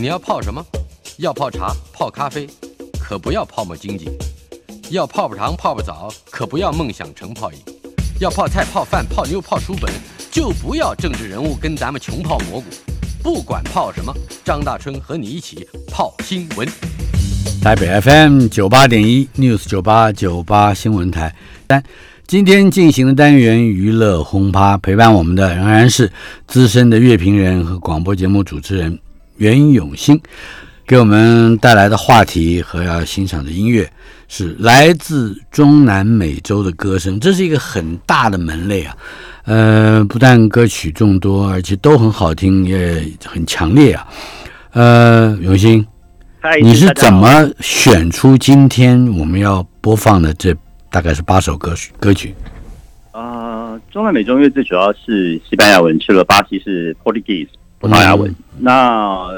你要泡什么？要泡茶、泡咖啡，可不要泡沫经济；要泡泡糖、泡泡澡，可不要梦想成泡影；要泡菜、泡饭、泡妞、泡书本，就不要政治人物跟咱们穷泡蘑菇。不管泡什么，张大春和你一起泡新闻。台北 FM 九八点一 News 九八九八新闻台。三，今天进行的单元娱乐轰趴，陪伴我们的仍然是资深的乐评人和广播节目主持人袁永新。给我们带来的话题和要欣赏的音乐是来自中南美洲的歌声，这是一个很大的门类啊。呃，不但歌曲众多，而且都很好听，也很强烈啊。呃，永新，你是怎么选出今天我们要播放的这大概是八首歌曲？歌曲？啊，中南美洲乐最主要是西班牙文，去了巴西是 Portuguese 葡萄牙文。那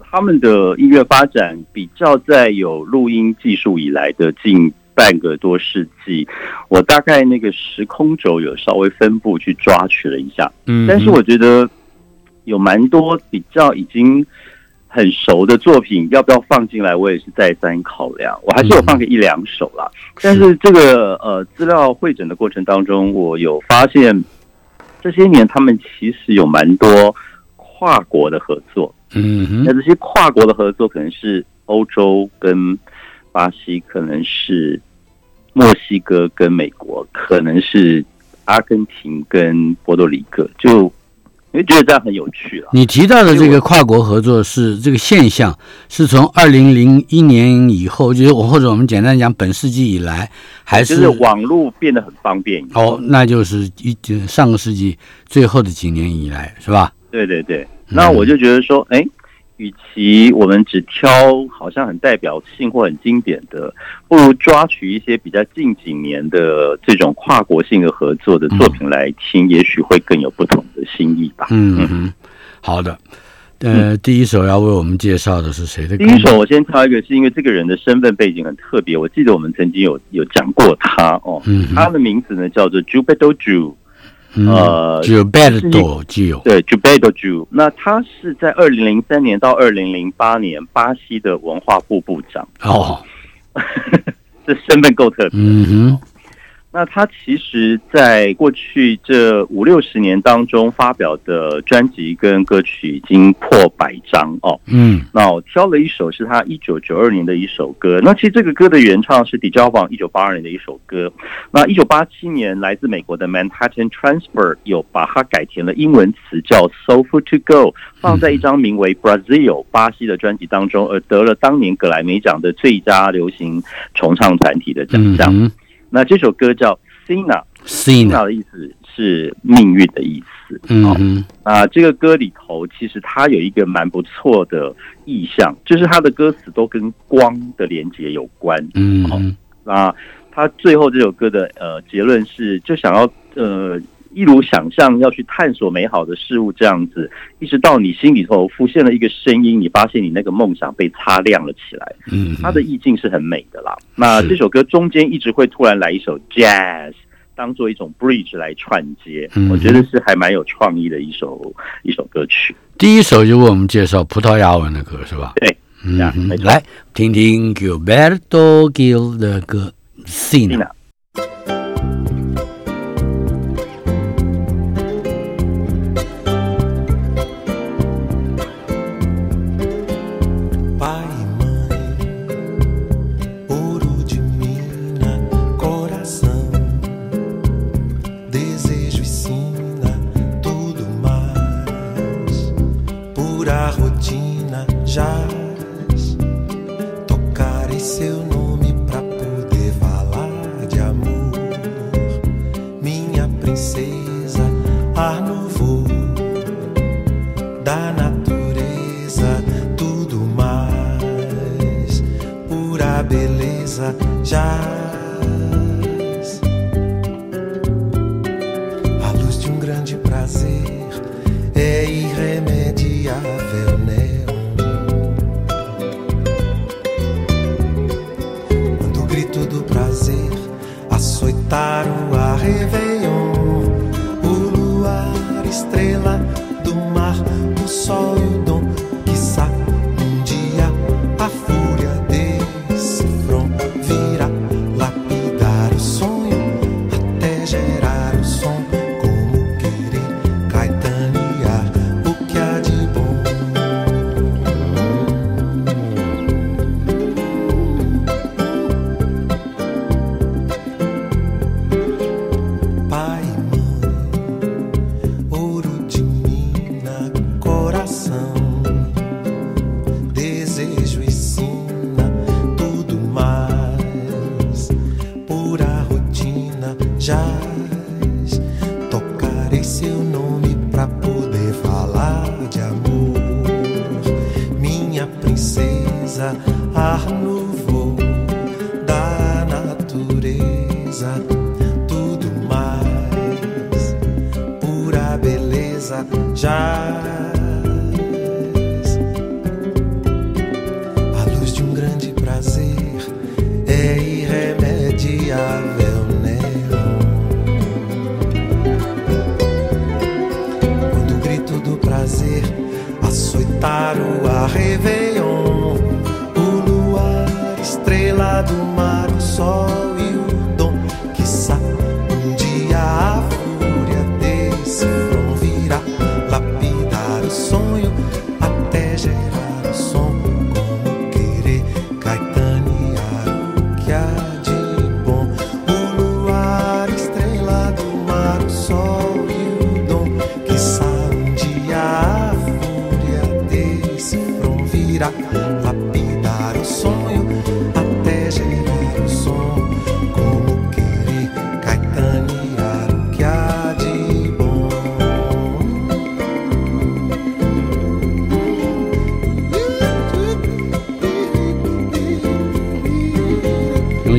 他们的音乐发展比较在有录音技术以来的近半个多世纪，我大概那个时空轴有稍微分布去抓取了一下，嗯，但是我觉得有蛮多比较已经很熟的作品，要不要放进来，我也是再三考量，我还是有放个一两首啦。但是这个呃资料会诊的过程当中，我有发现这些年他们其实有蛮多跨国的合作。嗯，那这些跨国的合作可能是欧洲跟巴西，可能是墨西哥跟美国，可能是阿根廷跟波多黎各，就因为觉得这样很有趣了。你提到的这个跨国合作是这个现象，是从二零零一年以后，就是我或者我们简单讲本世纪以来，还是网络变得很方便？哦，那就是一上个世纪最后的几年以来，是吧？对对对。那我就觉得说，哎，与其我们只挑好像很代表性或很经典的，不如抓取一些比较近几年的这种跨国性的合作的作品来听，也许会更有不同的心意吧。嗯嗯，好的。呃，第一首要为我们介绍的是谁的？第一首我先挑一个，是因为这个人的身份背景很特别。我记得我们曾经有有讲过他哦，他的名字呢叫做 Jubilo Ju。呃，Jubedo Ju，对，Jubedo Ju，那他是在二零零三年到二零零八年巴西的文化部部长哦，这身份够特别。嗯哼。那他其实，在过去这五六十年当中发表的专辑跟歌曲已经破百张哦。嗯，那我挑了一首是他一九九二年的一首歌。那其实这个歌的原唱是 d j a v a 一九八二年的一首歌。那一九八七年来自美国的 Manhattan Transfer 有把它改填了英文词叫 Soulful to Go，放在一张名为 Brazil 巴西的专辑当中，而得了当年格莱美奖的最佳流行重唱团体的奖项。那这首歌叫 Sina，Sina 的意思是命运的意思。嗯，啊，这个歌里头其实它有一个蛮不错的意象，就是它的歌词都跟光的连接有关。嗯，那它最后这首歌的呃结论是，就想要呃。一如想象要去探索美好的事物这样子，一直到你心里头浮现了一个声音，你发现你那个梦想被擦亮了起来。嗯，它的意境是很美的啦。那这首歌中间一直会突然来一首 jazz，当做一种 bridge 来串接，我觉得是还蛮有创意的一首一首歌曲。第一首就为我们介绍葡萄牙文的歌是吧？对，嗯，来听听 Gilberto Gil 的歌 Sina。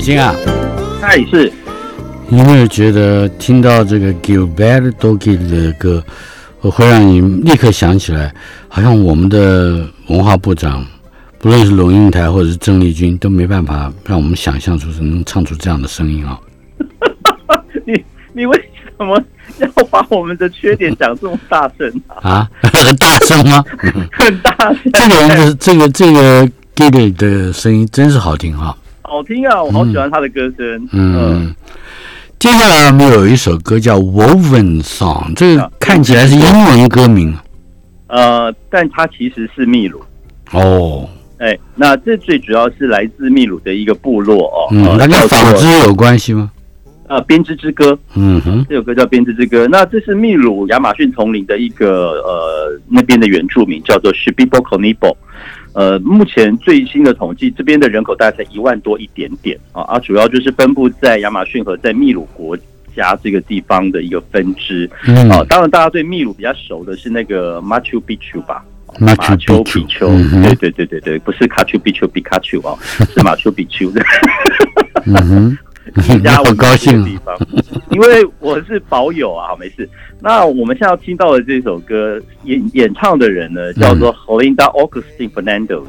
金啊，他也是。有没有觉得听到这个 Gilberto Gil 的歌，会让你立刻想起来，好像我们的文化部长，不论是龙应台或者是郑丽君，都没办法让我们想象出是能唱出这样的声音啊！你你为什么要把我们的缺点讲这么大声啊？啊，很大声吗？很大声。这个人的这个这个 Gil 的声音真是好听哈。好听啊，我好喜欢他的歌声。嗯，接下来我们有一首歌叫《Woven Song》，这个看起来是英文歌名。呃，但它其实是秘鲁。哦，哎，那这最主要是来自秘鲁的一个部落哦。嗯，那跟纺织有关系吗？呃，编织之歌。嗯哼，这首歌叫编织之歌。那这是秘鲁亚马逊丛林的一个呃那边的原住民，叫做 s h i b i b o Konibo。呃，目前最新的统计，这边的人口大概才一万多一点点啊，啊，主要就是分布在亚马逊河在秘鲁国家这个地方的一个分支啊。当然，大家对秘鲁比较熟的是那个马丘比丘吧？马丘比丘，对对对对对，不是卡丘比丘比卡丘啊，是马丘比丘的。嗯 哼。家我高兴的地方，因为我是保友啊，没事。那我们现在要听到的这首歌演演唱的人呢，叫做 Holinda Augustine Fernandez，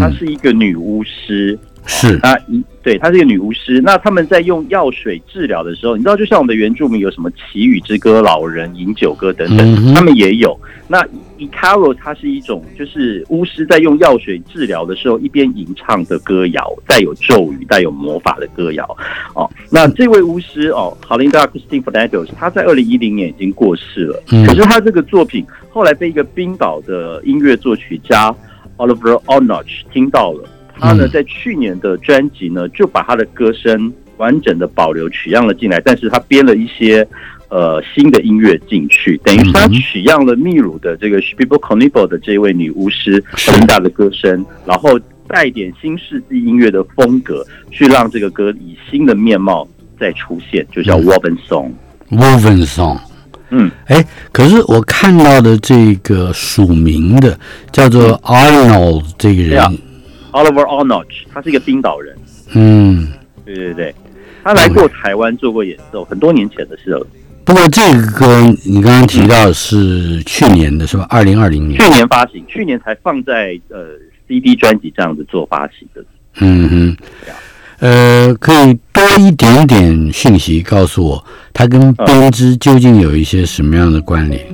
她是一个女巫师。是啊，一对，她是一个女巫师。那他们在用药水治疗的时候，你知道，就像我们的原住民有什么祈雨之歌、老人饮酒歌等等，他们也有。那 i c a r o 它是一种，就是巫师在用药水治疗的时候，一边吟唱的歌谣，带有咒语、带有魔法的歌谣。哦，那这位巫师哦，Halinda Christine Fernandez，他在二零一零年已经过世了。可是他这个作品后来被一个冰岛的音乐作曲家 Oliver Onoch 听到了。他呢，在去年的专辑呢，就把他的歌声完整的保留取样了进来，但是他编了一些呃新的音乐进去，等于他取样了秘鲁的这个 s h i b o c o n i b o 的这位女巫师很大的歌声，然后带点新世纪音乐的风格，去让这个歌以新的面貌再出现，就叫 Woven Song。Woven Song，嗯，哎，可是我看到的这个署名的叫做 Arnold 这个人。Oliver Onoch，他是一个冰岛人。嗯，对对对，他来过台湾做过演奏，很多年前的事了。不过这个歌你刚刚提到是去年的是吧？二零二零年，去年发行，去年才放在呃 CD 专辑这样子做发行的。嗯哼，呃，可以多一点点讯息告诉我，它跟编织究竟有一些什么样的关联？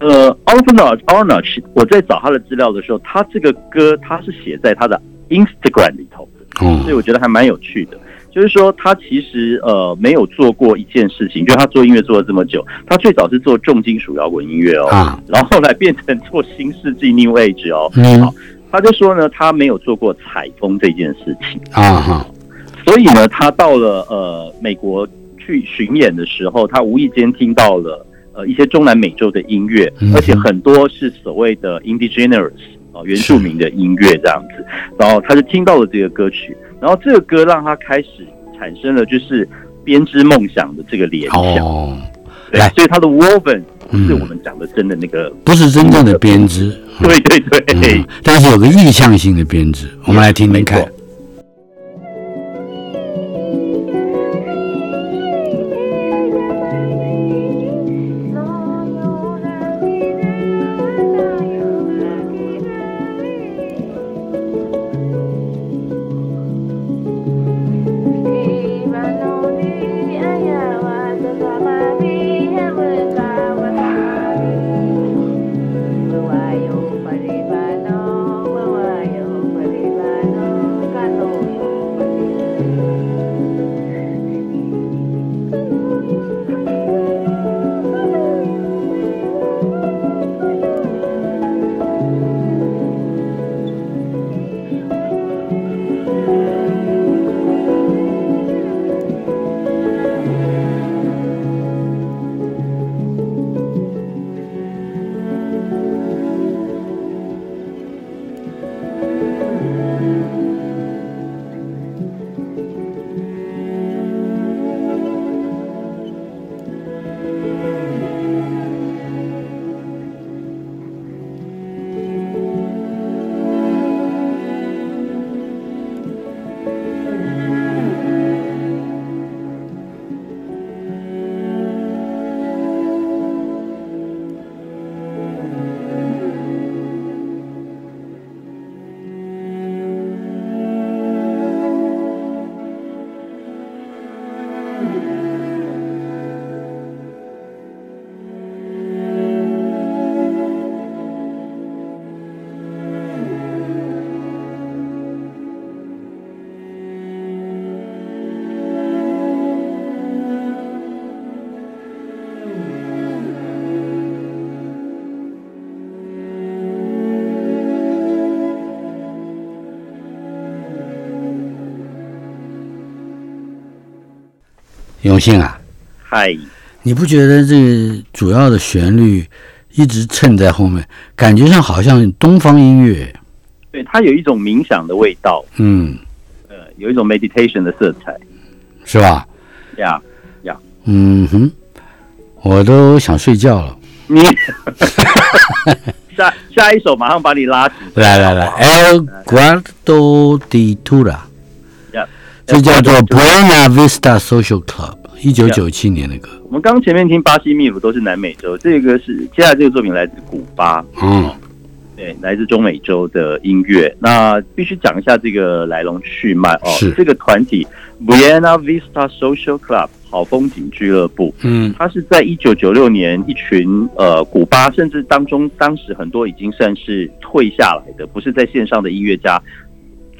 呃，Oliver Arnoch，我在找他的资料的时候，他这个歌他是写在他的 Instagram 里头的，嗯所以我觉得还蛮有趣的。就是说，他其实呃没有做过一件事情，就他做音乐做了这么久，他最早是做重金属摇滚音乐哦，然后后来变成做新世纪 New Age 哦，好，他就说呢，他没有做过采风这件事情。啊哈，所以呢，他到了呃美国去巡演的时候，他无意间听到了。呃，一些中南美洲的音乐，而且很多是所谓的 indigenous 啊，原住民的音乐这样子。然后他就听到了这个歌曲，然后这个歌让他开始产生了就是编织梦想的这个联想。哦，对，所以他的 woven 不是我们讲的真的那个，不是真正的编织对对对，但是有个意向性的编织，我们来听听看。永信啊，嗨，你不觉得这主要的旋律一直衬在后面，感觉上好像东方音乐？对，它有一种冥想的味道，嗯，呃，有一种 meditation 的色彩，是吧？呀呀，嗯哼，我都想睡觉了。你 下下一首马上把你拉起。来来来，El Guardo de Tura。这叫做 Buena Vista Social Club，一九九七年的歌。我们刚前面听巴西秘鲁都是南美洲，这个是接下来这个作品来自古巴，嗯，对，来自中美洲的音乐。那必须讲一下这个来龙去脉哦。是这个团体 Buena Vista Social Club 好风景俱乐部，嗯，它是在一九九六年一群呃古巴，甚至当中当时很多已经算是退下来的，不是在线上的音乐家。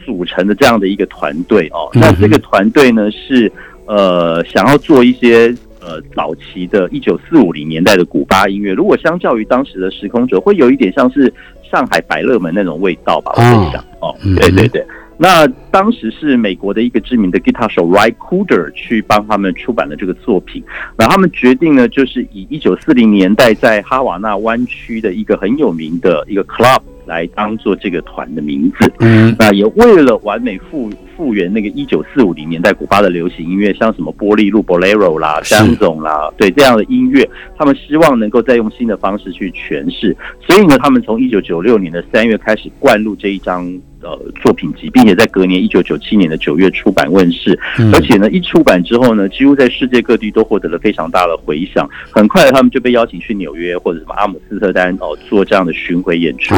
组成的这样的一个团队哦，那这个团队呢是呃想要做一些呃早期的一九四五零年代的古巴音乐，如果相较于当时的时空者，会有一点像是上海百乐门那种味道吧，我在想哦，对对对，那当时是美国的一个知名的吉他手 Ray Cooder 去帮他们出版了这个作品，然后他们决定呢，就是以一九四零年代在哈瓦那湾区的一个很有名的一个 club。来当做这个团的名字，嗯，那也为了完美复复原那个一九四五零年代古巴的流行音乐，像什么玻璃路 Bolero 啦、张总啦，对这样的音乐，他们希望能够再用新的方式去诠释。所以呢，他们从一九九六年的三月开始灌录这一张呃作品集，并且在隔年一九九七年的九月出版问世。而且呢，一出版之后呢，几乎在世界各地都获得了非常大的回响。很快，他们就被邀请去纽约或者什么阿姆斯特丹哦做这样的巡回演出。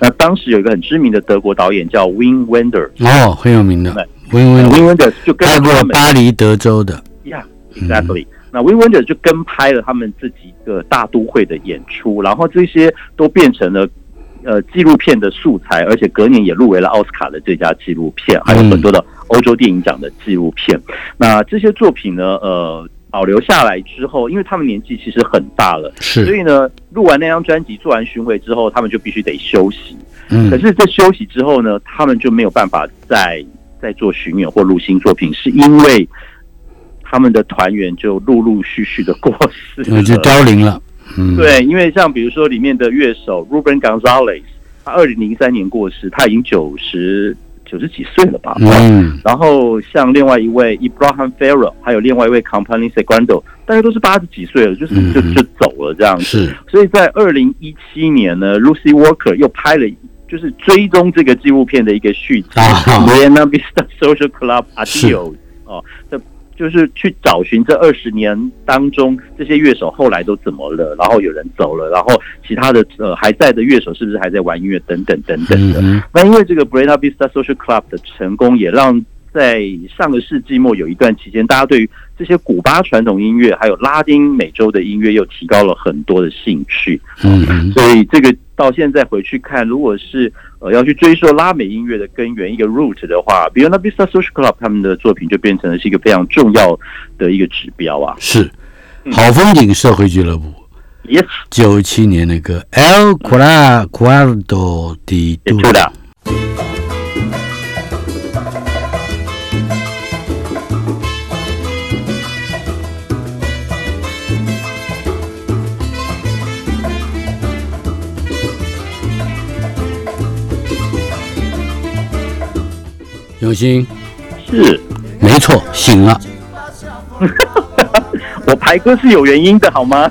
那当时有一个很知名的德国导演叫 Win Wender，哦，很有名的 Win Wender 就拍过巴黎、德州的，Yeah，exactly。那 Win Wender 就跟拍了他们自己的大都会的演出，然后这些都变成了呃纪录片的素材，而且隔年也入围了奥斯卡的最佳纪录片，还有很多的欧洲电影奖的纪录片。那这些作品呢，呃。保留下来之后，因为他们年纪其实很大了，是，所以呢，录完那张专辑、做完巡回之后，他们就必须得休息。嗯，可是这休息之后呢，他们就没有办法再再做巡演或录新作品，是因为他们的团员就陆陆续续的过世，就凋零了。嗯，对，因为像比如说里面的乐手 Ruben Gonzalez，他二零零三年过世，他已经九十。九十几岁了吧？嗯。然后像另外一位 Ibrahim Ferro，还有另外一位 Company Segundo，大家都是八十几岁了，就是就就走了这样子。是。所以在二零一七年呢，Lucy Walker 又拍了，就是追踪这个纪录片的一个续集《Vienna Vista Social Club Adios》哦。这就是去找寻这二十年当中这些乐手后来都怎么了，然后有人走了，然后其他的呃还在的乐手是不是还在玩音乐等等等等的。那因为这个 BRENA VISTA Social Club 的成功，也让在上个世纪末有一段期间，大家对于这些古巴传统音乐还有拉丁美洲的音乐又提高了很多的兴趣。嗯，所以这个到现在回去看，如果是。呃，要去追溯拉美音乐的根源一个 root 的话，比如那 Vista Social Club 他们的作品就变成了是一个非常重要的一个指标啊。是，好风景社会俱乐部，Yes，九七年那个 El Cuarto de Dura。永兴，是，没错，醒了。我排歌是有原因的，好吗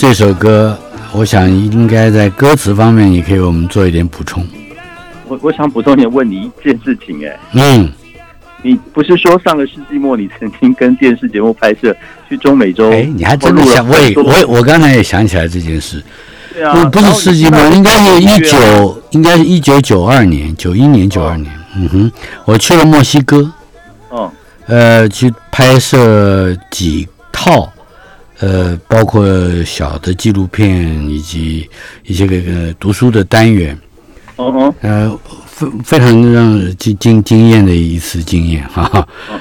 这首歌，我想应该在歌词方面也可以为我们做一点补充。我我想补充点问你一件事情，哎，嗯，你不是说上个世纪末你曾经跟电视节目拍摄去中美洲？哎，你还真的想？我也我我刚才也想起来这件事。对啊，不是世纪末，应该是一九，应该是一九九二年、九一年、九二年。嗯哼，我去了墨西哥。哦。呃，去拍摄几套。呃，包括小的纪录片以及一些个个读书的单元，呃，非非常让惊惊惊艳的一次经验，哈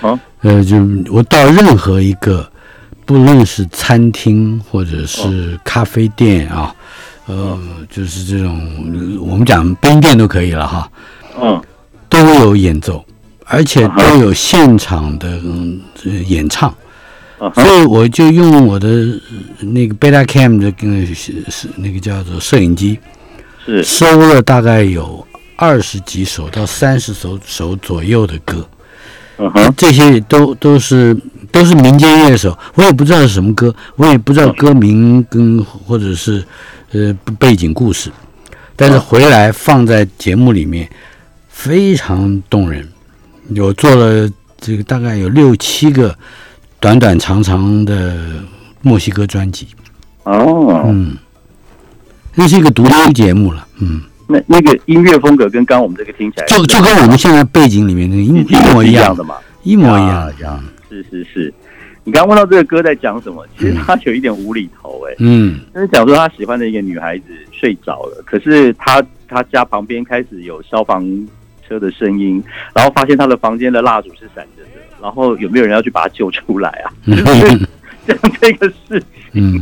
哈，呃，就我到任何一个，不论是餐厅或者是咖啡店啊，呃，就是这种我们讲边店都可以了哈，嗯，都有演奏，而且都有现场的嗯演唱。所以我就用我的那个 Beta Cam 的跟是那个叫做摄影机，是收了大概有二十几首到三十首首左右的歌。这些都都是都是民间乐手，我也不知道是什么歌，我也不知道歌名跟或者是呃背景故事，但是回来放在节目里面非常动人。有做了这个大概有六七个短短长长的墨西哥专辑。哦，嗯，那是一个独立节目了，嗯。那那个音乐风格跟刚刚我们这个听起来，就就跟我们现在背景里面那个一一模一样的嘛，一模一样一样。是是是，你刚刚问到这个歌在讲什么？其实他有一点无厘头哎，嗯，就是讲说他喜欢的一个女孩子睡着了，可是他他家旁边开始有消防车的声音，然后发现他的房间的蜡烛是闪着的，然后有没有人要去把他救出来啊？讲这个事，嗯，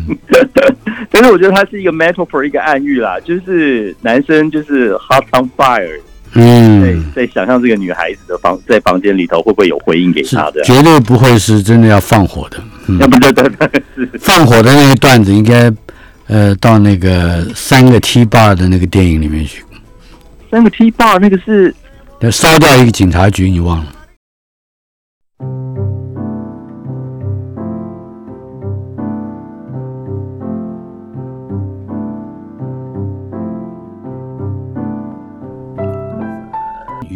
但是我觉得它是一个 metaphor，一个暗喻啦，就是男生就是 hot on fire，嗯，在在想象这个女孩子的房在房间里头会不会有回应给他的，绝对不会是真的要放火的，嗯。要 不对对对，放火的那个段子应该呃到那个三个 T bar 的那个电影里面去，三个 T bar 那个是要烧掉一个警察局，你忘了。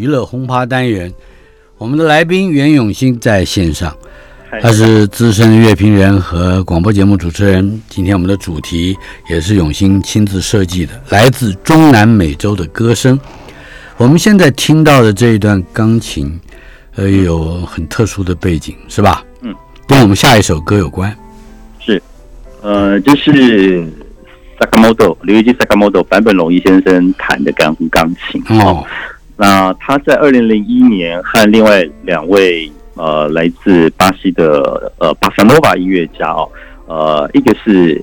娱乐轰趴单元，我们的来宾袁永新在线上，他是资深的乐评人和广播节目主持人。今天我们的主题也是永新亲自设计的，来自中南美洲的歌声。我们现在听到的这一段钢琴，呃，有很特殊的背景，是吧？嗯，跟我们下一首歌有关。是，呃，这是萨卡莫多刘一基萨卡莫多坂本龙一先生弹的钢钢琴哦。那他在二零零一年和另外两位呃来自巴西的呃巴萨诺瓦音乐家哦，呃一个是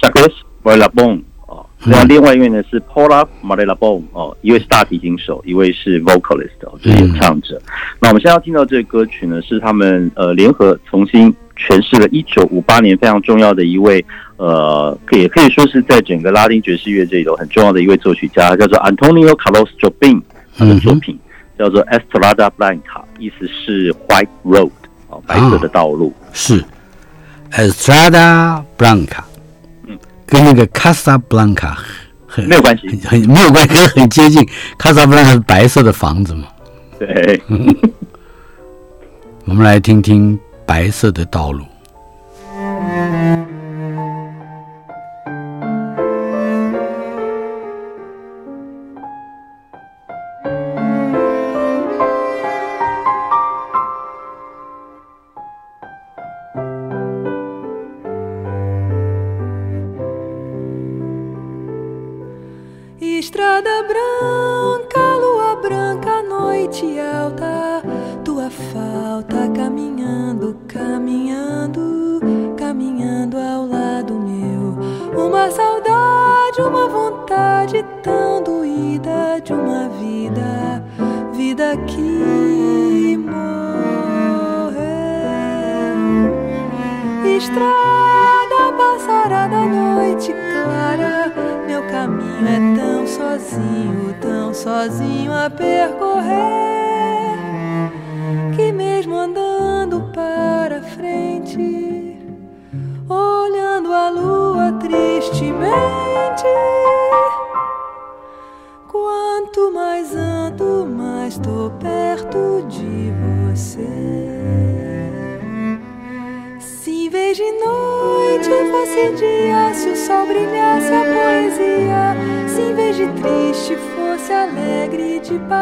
Chacos Marlabon 哦，那另外一位呢是 Paula Marlabon 哦，一位是大提琴手，一位是 vocalist 哦，就是演唱者。那我们现在要听到这个歌曲呢，是他们呃联合重新诠释了一九五八年非常重要的一位呃，也可以说是在整个拉丁爵士乐这里头很重要的一位作曲家，叫做 Antonio Carlos Jobim。他的作品叫做 Estrada Blanca，意思是 White Road，哦，白色的道路是 Estrada Blanca，嗯，跟那个 Casa Blanca 很没有关系，很没有关系，很接近。Casa Blanca 是白色的房子嘛？对，我们来听听白色的道路。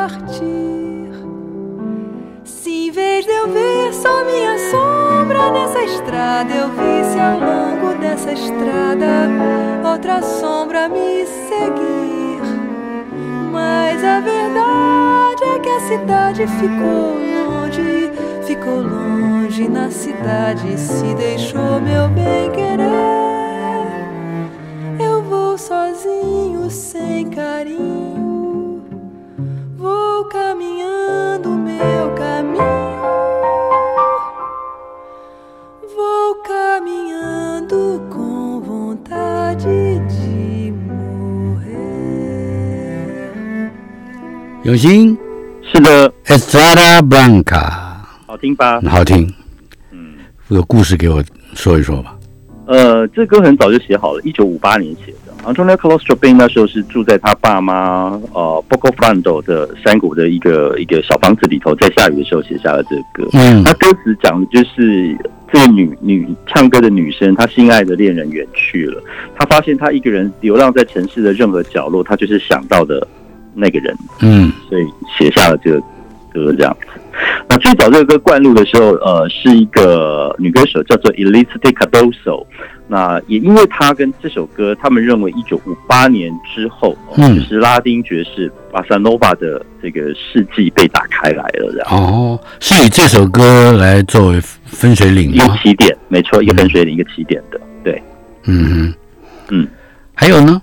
partir. Se em vez de eu ver só minha sombra nessa estrada, eu visse ao longo dessa estrada outra sombra me seguir. Mas a verdade é que a cidade ficou longe, ficou longe na cidade, se deixou meu bem querer. Eu vou sozinho sem carinho. 有心。是的，Estrada Blanca。好听吧？好听。嗯，有故事给我说一说吧。呃，这歌很早就写好了，一九五八年写的。Antonio Carlos Jobim 那时候是住在他爸妈呃 b o c o f r a n d o 的山谷的一个一个小房子里头，在下雨的时候写下了这个歌。嗯，那歌词讲的就是这个女女唱歌的女生，她心爱的恋人远去了，她发现她一个人流浪在城市的任何角落，她就是想到的那个人。嗯，所以写下了这个歌这样子。那最早这个歌灌录的时候，呃，是一个女歌手叫做 Elisa Cardoso。那也因为她跟这首歌，他们认为一九五八年之后，嗯，就是拉丁爵士巴萨诺瓦的这个世纪被打开来了，然后哦，是以这首歌来作为分水岭，一个起点，没错，一个分水岭，一个起点的，对，嗯哼，嗯，还有呢，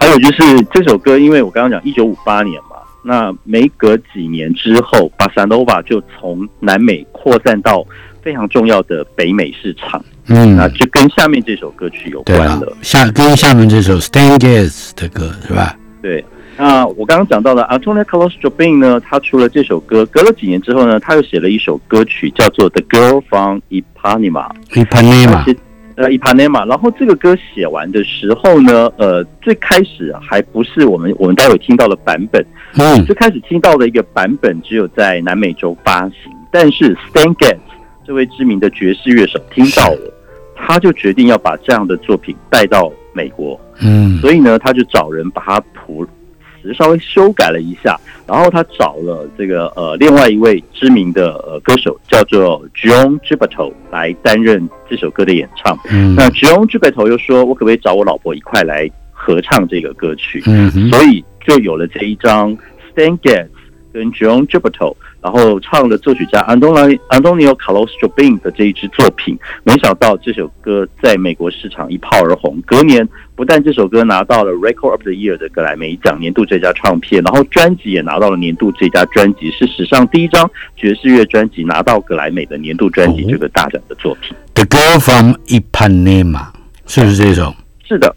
还有就是这首歌，因为我刚刚讲一九五八年嘛，那没隔几年之后，巴萨诺瓦就从南美扩散到非常重要的北美市场。嗯，那就跟下面这首歌曲有关了。下跟下面这首 Stan Getz 的歌是吧？对。那我刚刚讲到的 Antonio Carlos Jobim 呢，他除了这首歌，隔了几年之后呢，他又写了一首歌曲，叫做 The Girl from Ipanema。Ipanema。呃，Ipanema。然后这个歌写完的时候呢，呃，最开始还不是我们我们待会听到的版本。嗯。最开始听到的一个版本只有在南美洲发行，但是 Stan Getz 这位知名的爵士乐手听到了。他就决定要把这样的作品带到美国，嗯，所以呢，他就找人把它谱词稍微修改了一下，然后他找了这个呃另外一位知名的呃歌手叫做 John Gibetto 来担任这首歌的演唱。嗯，那 John Gibetto 又说，我可不可以找我老婆一块来合唱这个歌曲？嗯，所以就有了这一张 Stan Getz 跟 John Gibetto。然后唱了作曲家安东尼安东尼奥卡洛斯 Jobim 的这一支作品，没想到这首歌在美国市场一炮而红。隔年，不但这首歌拿到了 Record of the Year 的格莱美奖年度最佳唱片，然后专辑也拿到了年度最佳专辑，是史上第一张爵士乐专辑拿到格莱美的年度专辑这个大奖的作品。The Girl from Ipanema 是不是这首？是的。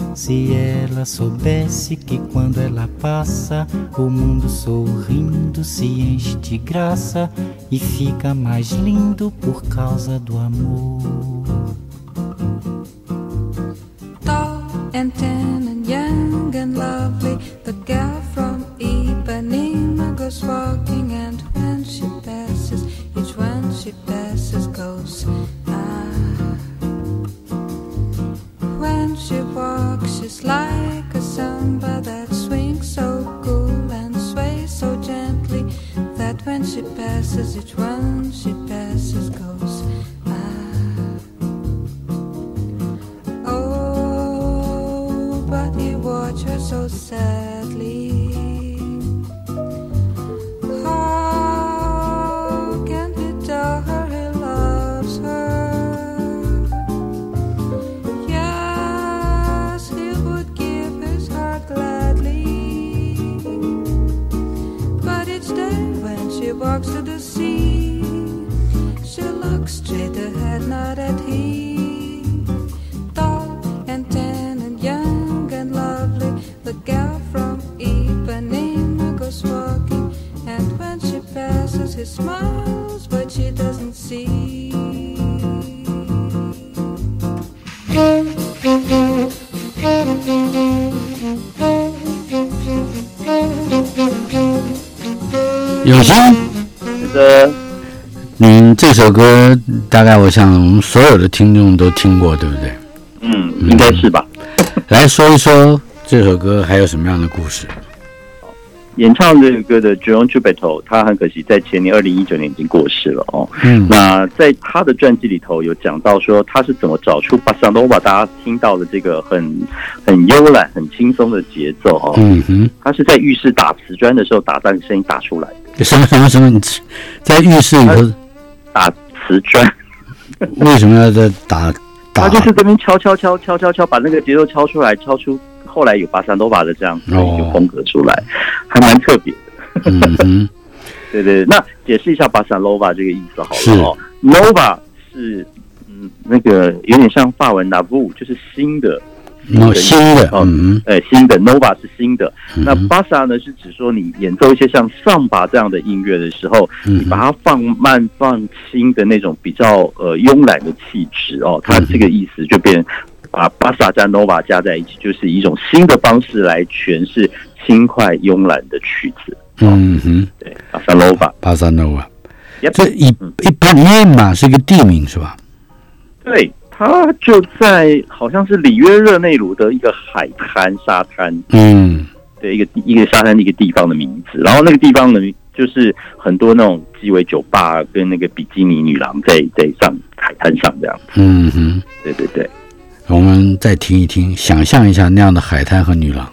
se ela soubesse que quando ela passa, o mundo sorrindo se enche de graça e fica mais lindo por causa do amor. Tall and tan and young and lovely, the girl from Ipanema goes walking, like a samba that swings so cool and sways so gently that when she passes, each one she passes goes. Ah. Oh, but you watch her so sadly. 首歌大概我想我们所有的听众都听过，对不对？嗯，应该是吧。来说一说这首歌还有什么样的故事？演唱这个歌的 John j u b e t o 他很可惜在前年二零一九年已经过世了哦。嗯，那在他的传记里头有讲到说他是怎么找出巴萨诺瓦大家听到的这个很很慵懒、很轻松的节奏哦。嗯哼，他是在浴室打瓷砖的时候打这个声音打出来的。什么什么什么？你在浴室里头打瓷砖？为什么要在打？他就是这边敲敲敲敲敲敲，把那个节奏敲出来，敲出。后来有巴萨诺瓦的这样子一个风格出来，还蛮特别的。嗯 对对，那解释一下巴萨罗瓦这个意思好了哦。Nova 是嗯那个有点像法文 Navu，就是新的。新的嗯，哎，新的 Nova 是新的。那巴萨呢是指说你演奏一些像上巴这样的音乐的时候，你把它放慢放轻的那种比较呃慵懒的气质哦，它这个意思就变。把巴萨加 nova 加在一起，就是一种新的方式来诠释轻快慵懒的曲子。嗯哼，对，巴萨 nova，巴萨 nova，这一一般里面嘛是一个地名是吧？对，它就在好像是里约热内卢的一个海滩沙滩。嗯，对，一个一个沙滩的一个地方的名字。然后那个地方呢，就是很多那种鸡尾酒吧跟那个比基尼女郎在在上海滩上这样子。嗯哼，对对对。我们再听一听，想象一下那样的海滩和女郎。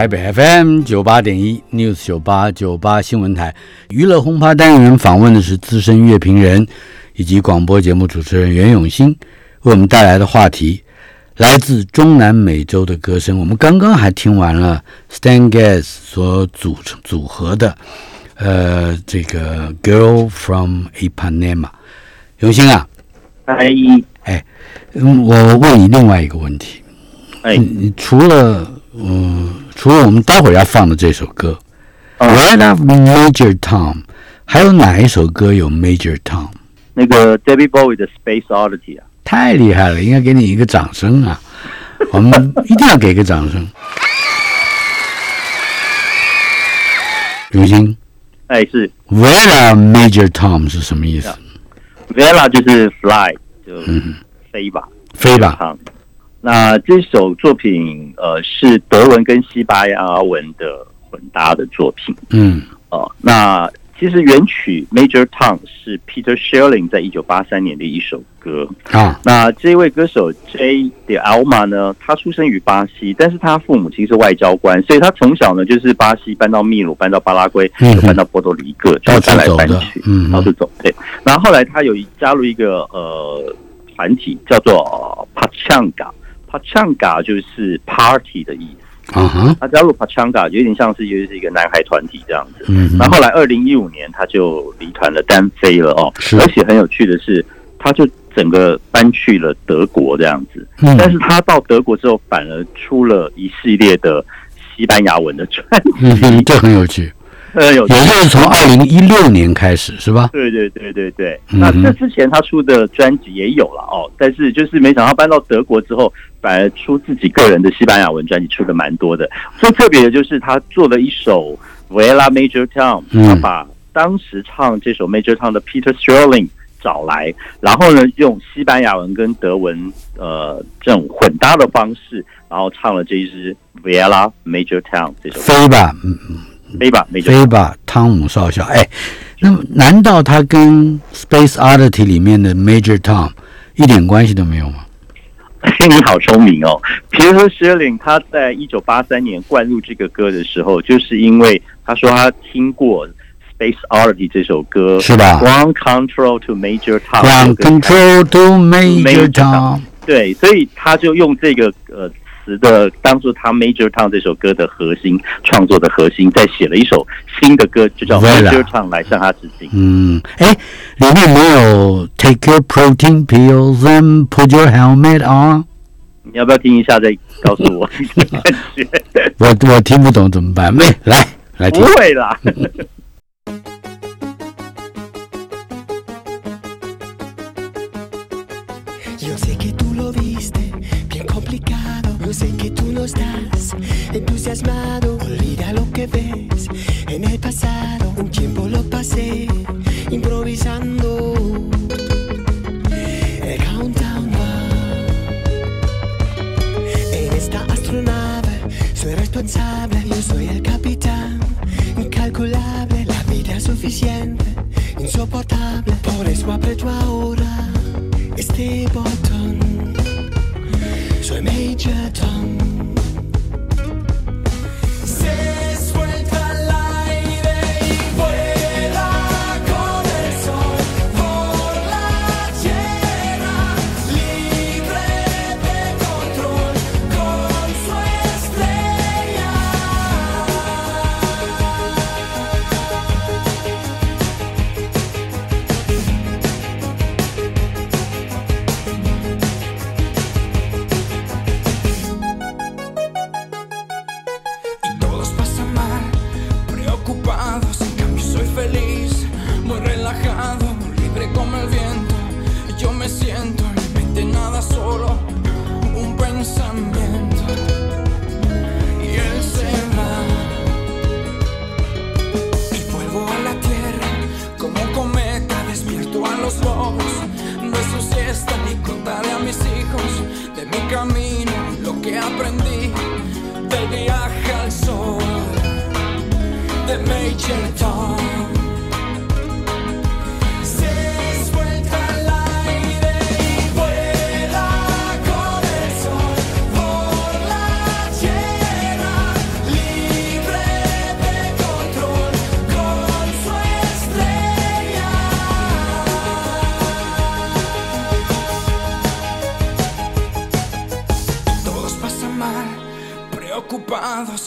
台北 FM 九八点一 News 九八九八新闻台娱乐轰趴单元访问的是资深乐评人以及广播节目主持人袁永新，为我们带来的话题来自中南美洲的歌声。我们刚刚还听完了 Stan Getz 所组成组合的呃这个 Girl from Ipanema。永新啊，哎哎，我问你另外一个问题，哎，你除了嗯。除了我们待会儿要放的这首歌《Right Up Major Tom》，还有哪一首歌有 Major Tom？那个 David Bowie 的《Space Oddity》啊，太厉害了，应该给你一个掌声啊！我们一定要给个掌声。刘星，哎，是 Vela Major Tom 是什么意思？Vela 就是 fly，就飞吧，飞吧。那这首作品，呃，是德文跟西班牙文的混搭的作品。嗯，哦，那其实原曲《Major Tom》是 Peter Schilling 在一九八三年的一首歌。啊，那这位歌手 J. De Alma 呢，他出生于巴西，但是他父母亲是外交官，所以他从小呢就是巴西搬到秘鲁，搬到巴拉圭，又搬到波多黎各，就搬来搬去，嗯，到处走。对，然后后来他有加入一个呃团体，叫做 Pachanga。Pachanga 就是 party 的意思，啊哈，他加入 Pachanga 有点像是就是一个男孩团体这样子，嗯，然后后来二零一五年他就离团了，单飞了哦，是，而且很有趣的是，他就整个搬去了德国这样子，嗯，但是他到德国之后反而出了一系列的西班牙文的专辑，这很有趣。呃，有，也就是从二零一六年开始，是吧？对对对对对。那这之前他出的专辑也有了哦，但是就是没想到搬到德国之后，反而出自己个人的西班牙文专辑出的蛮多的。最特别的就是他做了一首《Vela Major Town》，他把当时唱这首《Major Town》的 Peter Sterling 找来，然后呢用西班牙文跟德文呃这种混搭的方式，然后唱了这一支《Vela Major Town》这首。飞吧，嗯嗯。飞吧，飞吧汤姆少校。哎，那么难道他跟 Space Oddity 里面的 Major Tom 一点关系都没有吗？你好聪明哦！Peter Shilling 他在一九八三年灌入这个歌的时候，就是因为他说他听过。Space Oddity 这首歌是吧？Ground Control to Major Tom，Ground Control to Major Tom。对，所以他就用这个呃词的当做他 Major Town 这首歌的核心创作的核心，再写了一首新的歌，就叫 Major Town 来向他致敬。嗯，哎，里面没有 Take your protein pills and put your helmet on。你要不要听一下再告诉我？我我听不懂怎么办？没来来听。不会啦。Sé que tú no estás entusiasmado. Olvida lo que ves en el pasado. Un tiempo lo pasé improvisando. El countdown va. En esta astronave soy responsable. Yo soy el capitán. Incalculable, la vida es suficiente, insoportable. Por eso aprieto ahora este botón. 学堂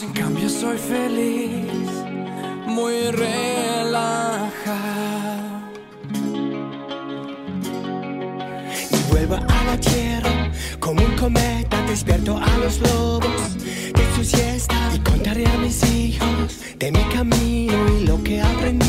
en cambio soy feliz, muy relajado. Y vuelvo a la tierra como un cometa, despierto a los lobos de su siesta y contaré a mis hijos de mi camino y lo que aprendí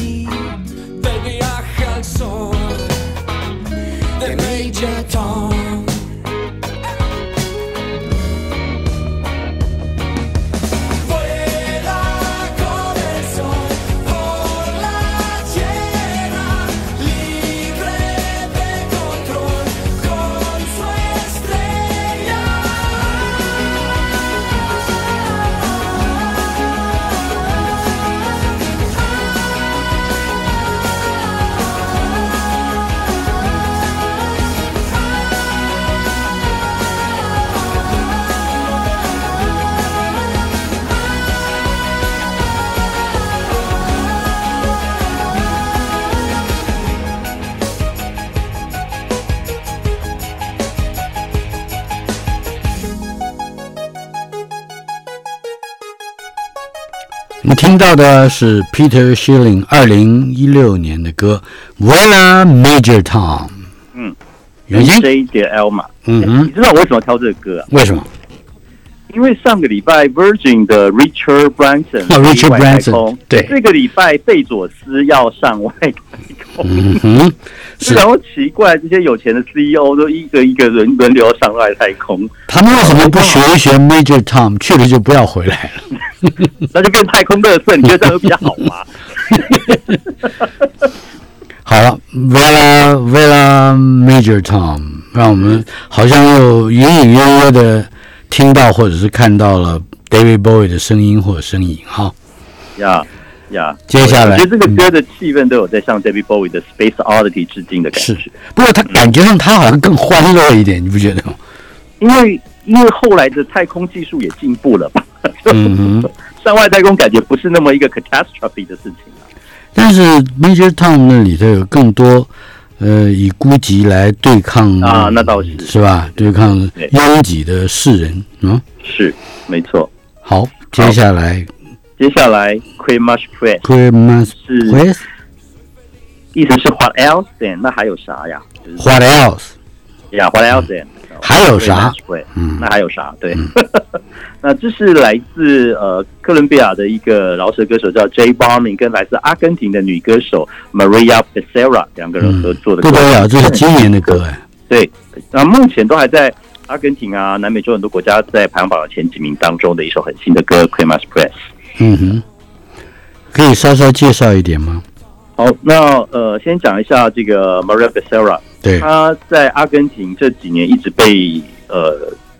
听到的是 Peter Shilling 二零一六年的歌《Voila Major Tom》。嗯，原先 J 点 L 嘛。嗯哼你知道我为什么挑这个歌啊？为什么？因为上个礼拜 Virgin 的 Richard Branson 哦，Richard Branson，对这个礼拜贝佐斯要上外太空。嗯哼，是然后奇怪，这些有钱的 CEO 都一个一个轮轮流上外太空，他们为什么不学一学 Major Tom，去了就不要回来了？那就变太空乐色，你觉得这样会比较好吗？好了，Vela Vela Major Tom，让我们好像又隐隐约约的听到或者是看到了 David Bowie 的声音或者身影哈。呀呀，接下来，我觉得这个歌的气氛都有在向 David Bowie 的 Space Oddity 致敬的感觉。不过他感觉上他好像更欢乐一点，你不觉得吗？因为因为后来的太空技术也进步了吧？嗯上 外太空感觉不是那么一个 catastrophe 的事情啊。但是 Major Tom 那里头有更多呃以孤寂来对抗啊，那倒是是吧？对抗拥挤的世人，嗯，是没错。好，接下来。接下来，Christmas Press，Christmas 是意思是 What else then？那还有啥呀？What else？呀，What else then？还有啥？嗯，那还有啥？对，那这是来自呃哥伦比亚的一个饶舌歌手叫 J Balvin，跟来自阿根廷的女歌手 Maria Becerra 两个人合作的。不得了，这是今年的歌哎。对，那目前都还在阿根廷啊、南美洲很多国家在排行榜的前几名当中的一首很新的歌，Christmas Press。嗯哼，可以稍稍介绍一点吗？好，那呃，先讲一下这个 Maria Becerra，对，她在阿根廷这几年一直被呃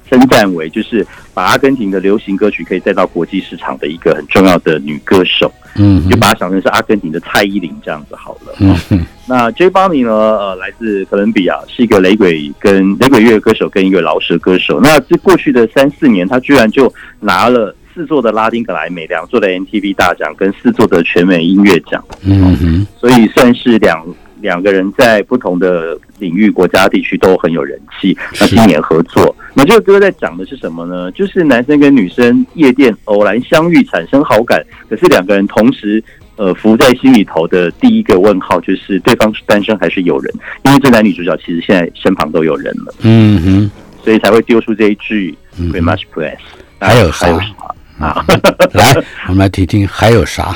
称赞为就是把阿根廷的流行歌曲可以带到国际市场的一个很重要的女歌手。嗯，就把她想成是阿根廷的蔡依林这样子好了。嗯，那 J. b o n 呢？呃，来自哥伦比亚，是一个雷鬼跟雷鬼乐歌手跟一个饶舌歌手。那这过去的三四年，他居然就拿了。四座的拉丁格莱美，两座的 MTV 大奖，跟四座的全美音乐奖，嗯哼，所以算是两两个人在不同的领域、国家地区都很有人气。那今年合作，那这个歌在讲的是什么呢？就是男生跟女生夜店偶然相遇，产生好感，可是两个人同时呃浮在心里头的第一个问号，就是对方是单身还是有人？因为这男女主角其实现在身旁都有人了，嗯哼，所以才会丢出这一句 “We must press”。还有还有什么？啊，来，我们来听听还有啥。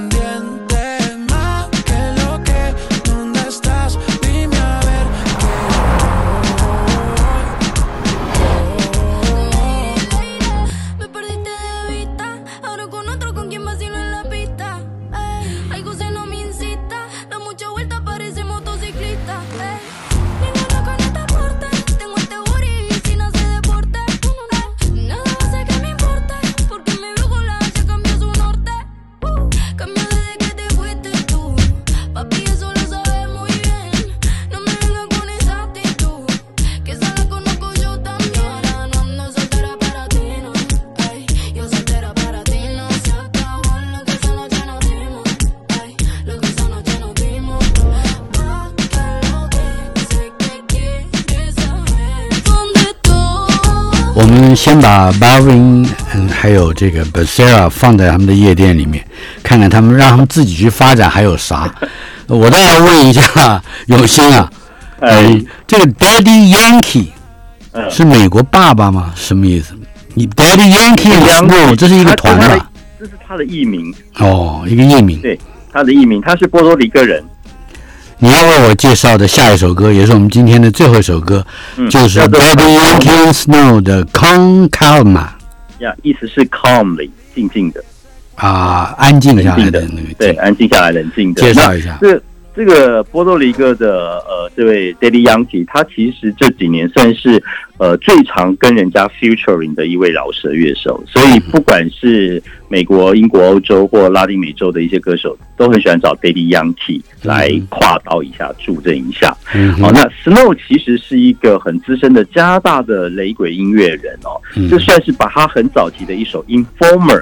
先把 Barvin 嗯还有这个 Basera 放在他们的夜店里面，看看他们让他们自己去发展还有啥。我倒要问一下永兴啊，呃，这个 Daddy Yankee 是美国爸爸吗？什么意思？你 Daddy Yankee 这是一个团吧？这是他的艺名哦，一个艺名。对，他的艺名，他是波多黎各人。你要为我介绍的下一首歌，也是我们今天的最后一首歌，就是 Baby Yankee Snow 的 Calm Calma。呀，意思是 calmly 静静的啊，安静下来的那个，对，安静下来，冷静的。介绍一下。这个波多黎各的呃，这位 Daddy Yankee，他其实这几年算是呃最常跟人家 featuring 的一位饶舌乐手，所以不管是美国、英国、欧洲或拉丁美洲的一些歌手，都很喜欢找 Daddy Yankee 来跨刀一下、助阵一下。好，那 Snow 其实是一个很资深的加拿大的雷鬼音乐人哦，就算是把他很早期的一首 Informer。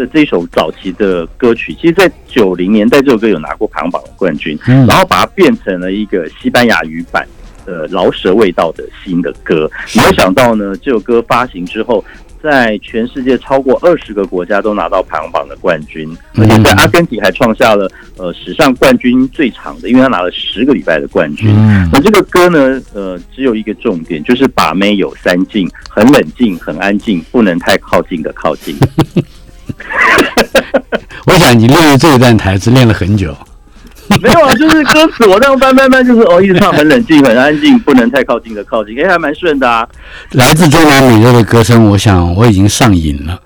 的这首早期的歌曲，其实，在九零年代这首歌有拿过排行榜的冠军，然后把它变成了一个西班牙语版呃饶舌味道的新的歌。没有想到呢，这首歌发行之后。在全世界超过二十个国家都拿到排行榜的冠军，而且在阿根廷还创下了呃史上冠军最长的，因为他拿了十个礼拜的冠军。那这个歌呢，呃，只有一个重点，就是把妹有三禁，很冷静，很安静，不能太靠近的靠近。我想你练这一段台词练了很久。没有啊，就是歌词我这样翻翻翻，就是哦，一直唱很冷静、很安静，不能太靠近的靠近，哎，还蛮顺的啊。来自中南美洲的歌声，我想我已经上瘾了。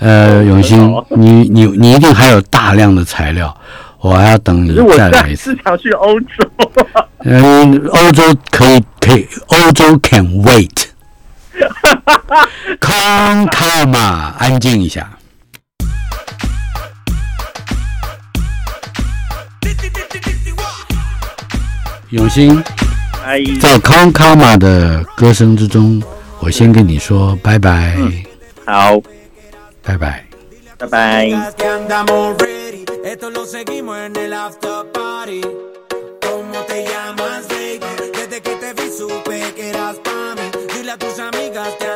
呃，永兴，你你你一定还有大量的材料，我还要等你再来一次。是想去欧洲。嗯，欧洲可以可以，欧洲 can wait。Come come 安静一下。永兴，在康卡玛的歌声之中，我先跟你说拜拜。好，拜拜，拜拜。Jacqueline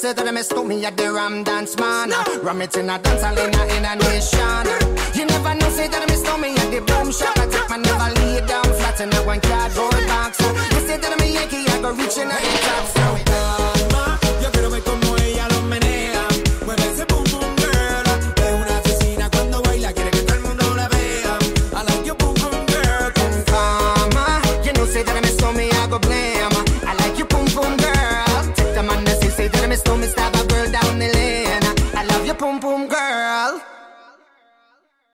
say that I miss to me at the Ram Dance Man. Ram it in a dance hall in a, in a nation. You never know, say that I miss to me at the Boom Shop. I take my never lay down flat in a one cardboard box. You say that I'm a Yankee, I go reaching out the top.